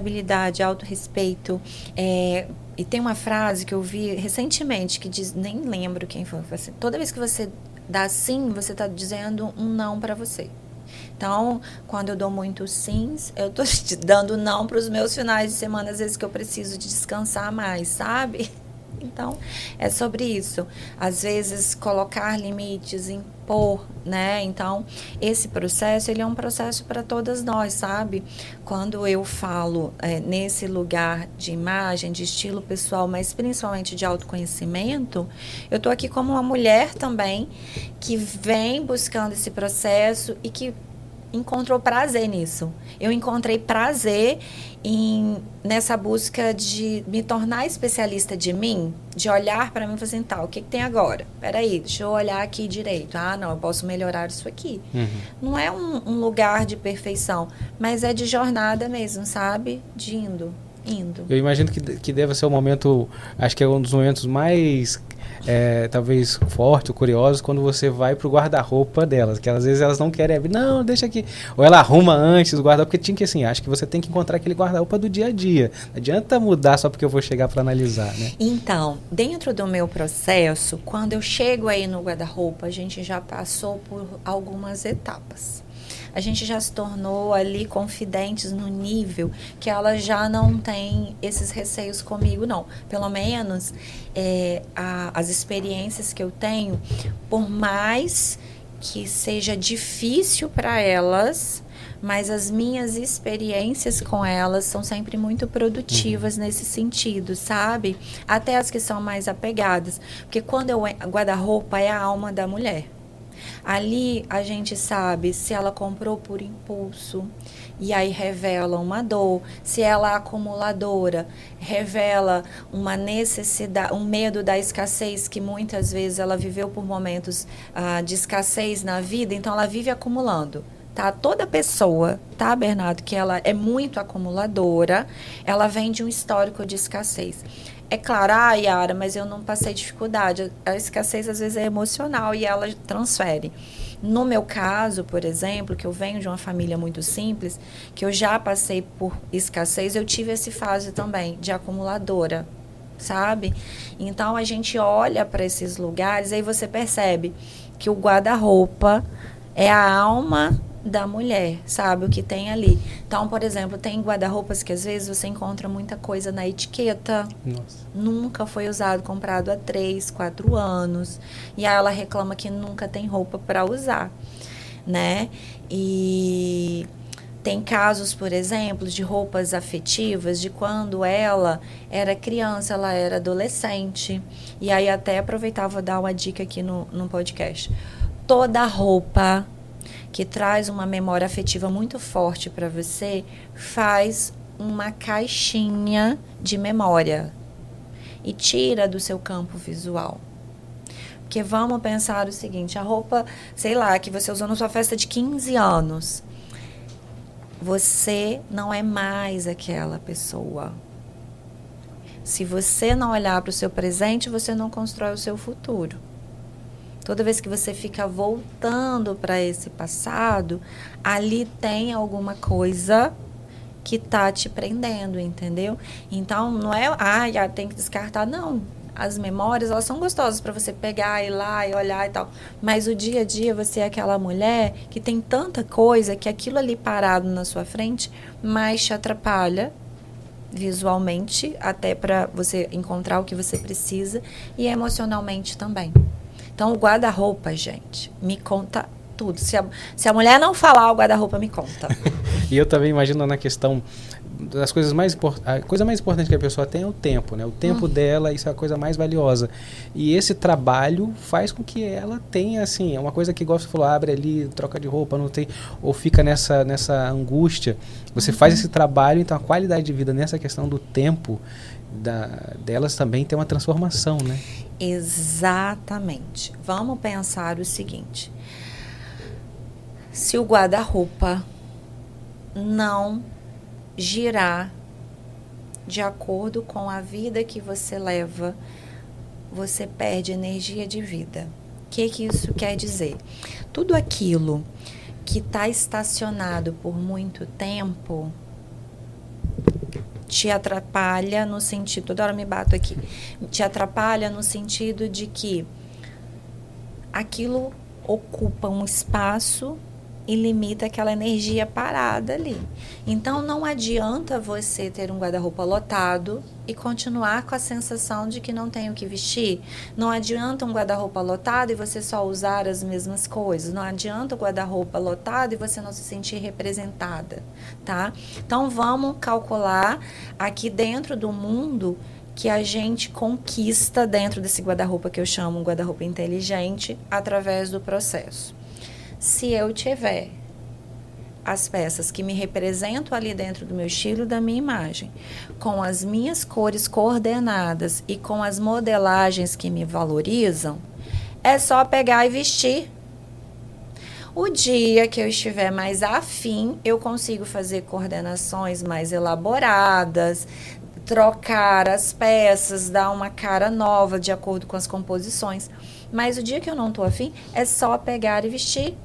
autorrespeito. É, e tem uma frase que eu vi recentemente que diz, nem lembro quem foi, assim, toda vez que você dá sim, você está dizendo um não para você. Então, quando eu dou muitos sims, eu estou dando não para os meus finais de semana, às vezes que eu preciso de descansar mais, sabe? Então, é sobre isso. Às vezes, colocar limites, impor, né? Então, esse processo, ele é um processo para todas nós, sabe? Quando eu falo é, nesse lugar de imagem, de estilo pessoal, mas principalmente de autoconhecimento, eu estou aqui como uma mulher também que vem buscando esse processo e que encontrou prazer nisso. Eu encontrei prazer em, nessa busca de me tornar especialista de mim, de olhar para mim e falar assim, tá, o que, que, tem agora? Peraí, deixa eu olhar aqui direito. Ah, não, eu posso melhorar isso aqui. Uhum. Não é um, um, lugar de perfeição, mas é de jornada mesmo, sabe? De indo, indo. Eu imagino que, que deve ser um momento, acho que é um dos momentos mais é, talvez forte ou curiosos quando você vai pro guarda-roupa delas, que às vezes elas não querem abrir, não, deixa aqui. Ou ela arruma antes o guarda-roupa, porque tinha que assim, acho que você tem que encontrar aquele guarda-roupa do dia a dia. Não adianta mudar só porque eu vou chegar para analisar, né? Então, dentro do meu processo, quando eu chego aí no guarda-roupa, a gente já passou por algumas etapas a gente já se tornou ali confidentes no nível que ela já não tem esses receios comigo, não. Pelo menos é, a, as experiências que eu tenho, por mais que seja difícil para elas, mas as minhas experiências com elas são sempre muito produtivas uhum. nesse sentido, sabe? Até as que são mais apegadas, porque quando eu guarda-roupa é a alma da mulher. Ali a gente sabe se ela comprou por impulso e aí revela uma dor, se ela é acumuladora, revela uma necessidade, um medo da escassez que muitas vezes ela viveu por momentos ah, de escassez na vida, então ela vive acumulando tá? Toda pessoa, tá, Bernardo, que ela é muito acumuladora, ela vem de um histórico de escassez. É claro, ah, Yara, mas eu não passei dificuldade. A escassez às vezes é emocional e ela transfere. No meu caso, por exemplo, que eu venho de uma família muito simples, que eu já passei por escassez, eu tive essa fase também de acumuladora, sabe? Então a gente olha para esses lugares, aí você percebe que o guarda-roupa é a alma da mulher, sabe? O que tem ali. Então, por exemplo, tem guarda-roupas que às vezes você encontra muita coisa na etiqueta. Nossa. Nunca foi usado, comprado há três, quatro anos. E aí ela reclama que nunca tem roupa para usar, né? E tem casos, por exemplo, de roupas afetivas de quando ela era criança, ela era adolescente. E aí até aproveitava dar uma dica aqui no, no podcast. Toda roupa que traz uma memória afetiva muito forte para você, faz uma caixinha de memória e tira do seu campo visual. Porque vamos pensar o seguinte, a roupa, sei lá, que você usou na sua festa de 15 anos, você não é mais aquela pessoa. Se você não olhar para o seu presente, você não constrói o seu futuro. Toda vez que você fica voltando para esse passado, ali tem alguma coisa que tá te prendendo, entendeu? Então não é, ah, já tem que descartar, não. As memórias, elas são gostosas para você pegar e lá e olhar e tal. Mas o dia a dia você é aquela mulher que tem tanta coisa que aquilo ali parado na sua frente mais te atrapalha visualmente, até para você encontrar o que você precisa e emocionalmente também. Então, o guarda-roupa, gente, me conta tudo. Se a, se a mulher não falar, o guarda-roupa me conta. e eu também imagino na questão das coisas mais a coisa mais importante que a pessoa tem é o tempo, né? O tempo hum. dela, isso é a coisa mais valiosa. E esse trabalho faz com que ela tenha assim, é uma coisa que gosta falou, abre ali, troca de roupa, não tem ou fica nessa nessa angústia. Você uhum. faz esse trabalho, então a qualidade de vida nessa questão do tempo da, delas também tem uma transformação, né? Exatamente. Vamos pensar o seguinte: se o guarda-roupa não girar de acordo com a vida que você leva, você perde energia de vida. O que, que isso quer dizer? Tudo aquilo que está estacionado por muito tempo te atrapalha no sentido, toda hora me bato aqui, te atrapalha no sentido de que aquilo ocupa um espaço e limita aquela energia parada ali. Então não adianta você ter um guarda-roupa lotado e continuar com a sensação de que não tem o que vestir. Não adianta um guarda-roupa lotado e você só usar as mesmas coisas. Não adianta o guarda-roupa lotado e você não se sentir representada, tá? Então vamos calcular aqui dentro do mundo que a gente conquista dentro desse guarda-roupa que eu chamo um guarda-roupa inteligente através do processo se eu tiver as peças que me representam ali dentro do meu estilo, da minha imagem, com as minhas cores coordenadas e com as modelagens que me valorizam, é só pegar e vestir. O dia que eu estiver mais afim, eu consigo fazer coordenações mais elaboradas, trocar as peças, dar uma cara nova de acordo com as composições. Mas o dia que eu não estou afim, é só pegar e vestir.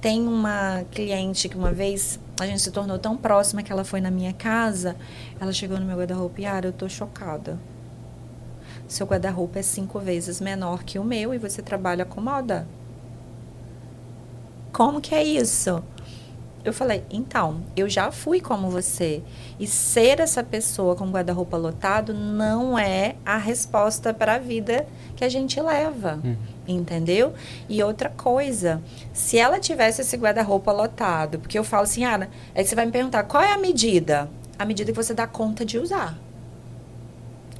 Tem uma cliente que uma vez a gente se tornou tão próxima que ela foi na minha casa. Ela chegou no meu guarda-roupa e, Yara, eu tô chocada. Seu guarda-roupa é cinco vezes menor que o meu e você trabalha com moda. Como que é isso? Eu falei, então, eu já fui como você. E ser essa pessoa com guarda-roupa lotado não é a resposta para a vida que a gente leva. Hum. Entendeu? E outra coisa, se ela tivesse esse guarda-roupa lotado, porque eu falo assim, Ana, aí você vai me perguntar, qual é a medida? A medida que você dá conta de usar.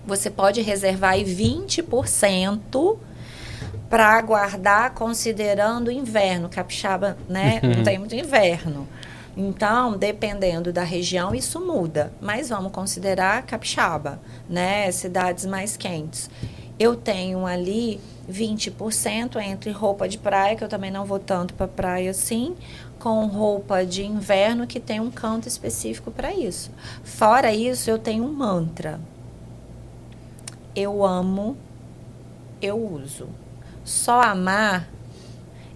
Você pode reservar aí 20% para guardar considerando inverno. Capixaba, né? Não tem muito inverno. Então, dependendo da região, isso muda. Mas vamos considerar Capixaba, né? Cidades mais quentes. Eu tenho ali 20% entre roupa de praia, que eu também não vou tanto para praia assim, com roupa de inverno que tem um canto específico para isso. Fora isso, eu tenho um mantra. Eu amo, eu uso. Só amar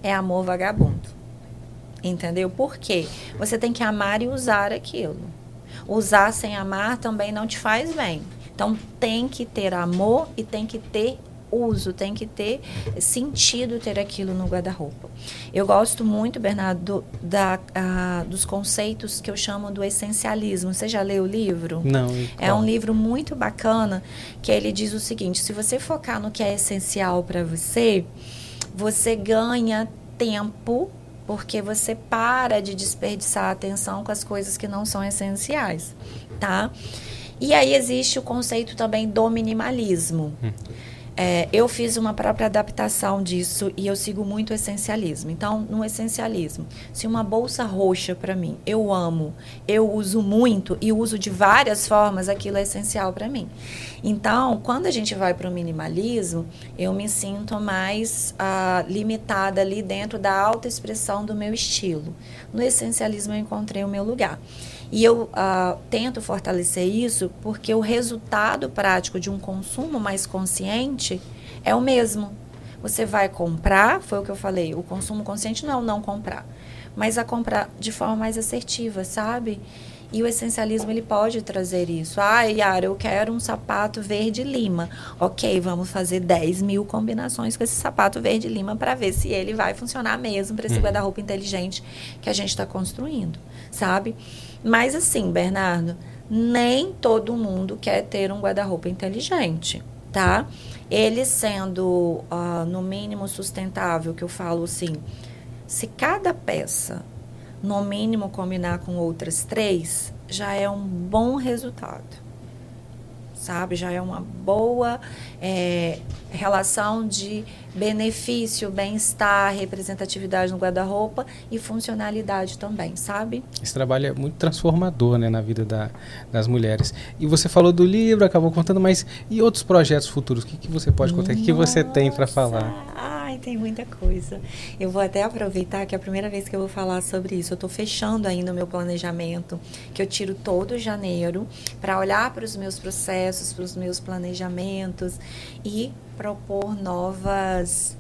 é amor vagabundo. Entendeu? Por quê? Você tem que amar e usar aquilo. Usar sem amar também não te faz bem. Então tem que ter amor e tem que ter uso, tem que ter sentido ter aquilo no guarda-roupa. Eu gosto muito, Bernardo, da, dos conceitos que eu chamo do essencialismo. Você já leu o livro? Não. É um livro muito bacana que ele diz o seguinte: se você focar no que é essencial para você, você ganha tempo porque você para de desperdiçar atenção com as coisas que não são essenciais, tá? E aí existe o conceito também do minimalismo. Hum. É, eu fiz uma própria adaptação disso e eu sigo muito o essencialismo. Então, no essencialismo, se uma bolsa roxa para mim, eu amo, eu uso muito e uso de várias formas, aquilo é essencial para mim. Então, quando a gente vai para o minimalismo, eu me sinto mais ah, limitada ali dentro da alta expressão do meu estilo. No essencialismo, eu encontrei o meu lugar. E eu uh, tento fortalecer isso porque o resultado prático de um consumo mais consciente é o mesmo. Você vai comprar, foi o que eu falei, o consumo consciente não é o não comprar, mas a comprar de forma mais assertiva, sabe? E o essencialismo ele pode trazer isso. Ah, Yara, eu quero um sapato verde lima. Ok, vamos fazer 10 mil combinações com esse sapato verde lima para ver se ele vai funcionar mesmo para esse uhum. guarda-roupa inteligente que a gente está construindo, sabe? Mas assim, Bernardo, nem todo mundo quer ter um guarda-roupa inteligente, tá? Ele sendo, uh, no mínimo, sustentável, que eu falo assim, se cada peça, no mínimo, combinar com outras três, já é um bom resultado sabe? Já é uma boa é, relação de benefício, bem-estar, representatividade no guarda-roupa e funcionalidade também, sabe? Esse trabalho é muito transformador, né, na vida da, das mulheres. E você falou do livro, acabou contando, mas e outros projetos futuros? O que, que você pode contar? O que, que você tem para falar? Ai, tem muita coisa. Eu vou até aproveitar que é a primeira vez que eu vou falar sobre isso. Eu estou fechando ainda o meu planejamento, que eu tiro todo janeiro para olhar para os meus processos, para os meus planejamentos e propor novas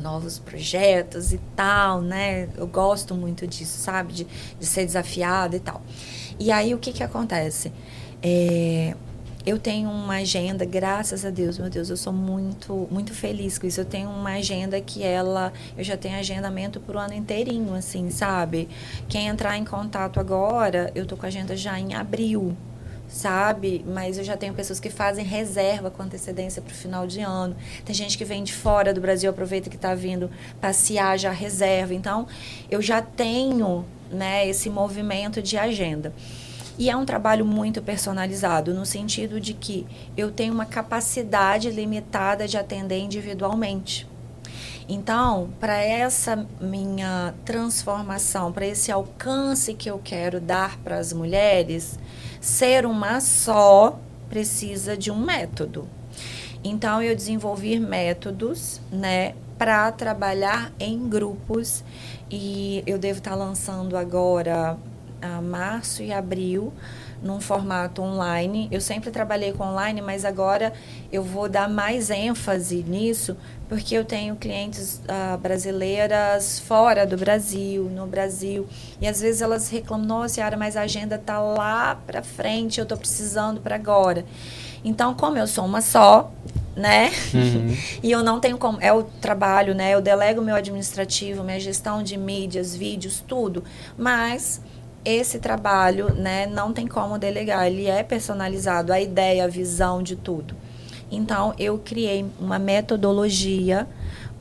novos projetos e tal, né? Eu gosto muito disso, sabe? De, de ser desafiada e tal. E aí, o que que acontece? É, eu tenho uma agenda, graças a Deus, meu Deus, eu sou muito, muito feliz com isso. Eu tenho uma agenda que ela, eu já tenho agendamento para o ano inteirinho, assim, sabe? Quem entrar em contato agora, eu tô com a agenda já em abril, sabe? Mas eu já tenho pessoas que fazem reserva com antecedência para o final de ano. Tem gente que vem de fora do Brasil, aproveita que está vindo passear, já reserva. Então, eu já tenho né, esse movimento de agenda. E é um trabalho muito personalizado, no sentido de que eu tenho uma capacidade limitada de atender individualmente. Então, para essa minha transformação, para esse alcance que eu quero dar para as mulheres, ser uma só precisa de um método. Então, eu desenvolvi métodos, né, para trabalhar em grupos e eu devo estar tá lançando agora a março e abril num formato online. Eu sempre trabalhei com online, mas agora eu vou dar mais ênfase nisso, porque eu tenho clientes uh, brasileiras fora do Brasil, no Brasil, e às vezes elas reclamam: nossa, Yara, mas a agenda tá lá para frente, eu estou precisando para agora. Então, como eu sou uma só, né? Uhum. e eu não tenho como. É o trabalho, né? Eu delego meu administrativo, minha gestão de mídias, vídeos, tudo. Mas esse trabalho, né, não tem como delegar, ele é personalizado, a ideia, a visão de tudo. Então, eu criei uma metodologia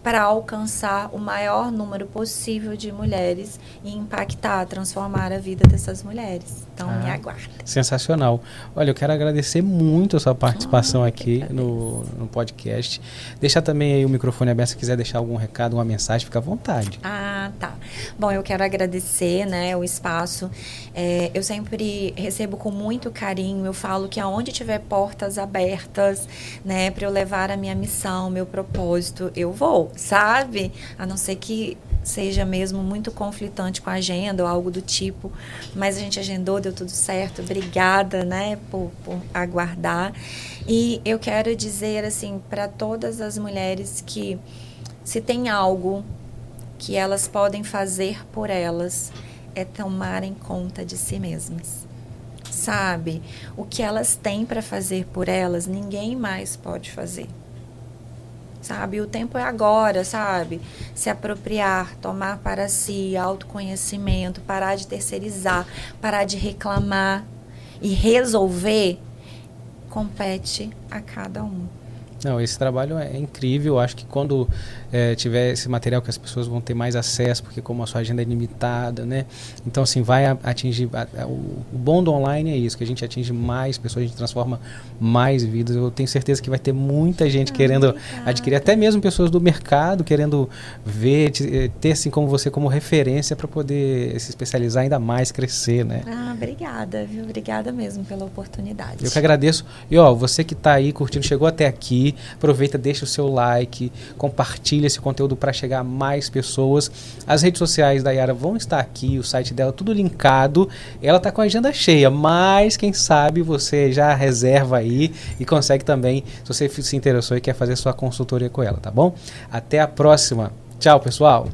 para alcançar o maior número possível de mulheres e impactar, transformar a vida dessas mulheres. Então, ah, me aguarda. Sensacional. Olha, eu quero agradecer muito a sua participação oh, aqui no, no podcast. Deixar também aí o microfone aberto se quiser deixar algum recado, uma mensagem, fica à vontade. Ah, tá. Bom, eu quero agradecer né, o espaço. É, eu sempre recebo com muito carinho. Eu falo que aonde tiver portas abertas, né, para eu levar a minha missão, meu propósito, eu vou sabe? A não ser que seja mesmo muito conflitante com a agenda ou algo do tipo. Mas a gente agendou, deu tudo certo. Obrigada, né, por, por aguardar. E eu quero dizer, assim, para todas as mulheres que se tem algo que elas podem fazer por elas, é tomarem conta de si mesmas. Sabe? O que elas têm para fazer por elas, ninguém mais pode fazer sabe? O tempo é agora, sabe? Se apropriar, tomar para si autoconhecimento, parar de terceirizar, parar de reclamar e resolver compete a cada um. Não, esse trabalho é incrível. Acho que quando é, tiver esse material que as pessoas vão ter mais acesso, porque como a sua agenda é limitada, né? Então, assim, vai atingir... A, a, o, o bom do online é isso, que a gente atinge mais pessoas, a gente transforma mais vidas. Eu tenho certeza que vai ter muita gente ah, querendo obrigada. adquirir, até mesmo pessoas do mercado querendo ver, eh, ter assim como você como referência para poder se especializar ainda mais, crescer, né? Ah, obrigada, viu? Obrigada mesmo pela oportunidade. Eu que agradeço. E, ó, você que está aí curtindo, chegou até aqui, aproveita, deixa o seu like, compartilha esse conteúdo para chegar a mais pessoas. As redes sociais da Yara vão estar aqui, o site dela tudo linkado. Ela está com a agenda cheia, mas quem sabe você já reserva aí e consegue também, se você se interessou e quer fazer sua consultoria com ela, tá bom? Até a próxima. Tchau, pessoal.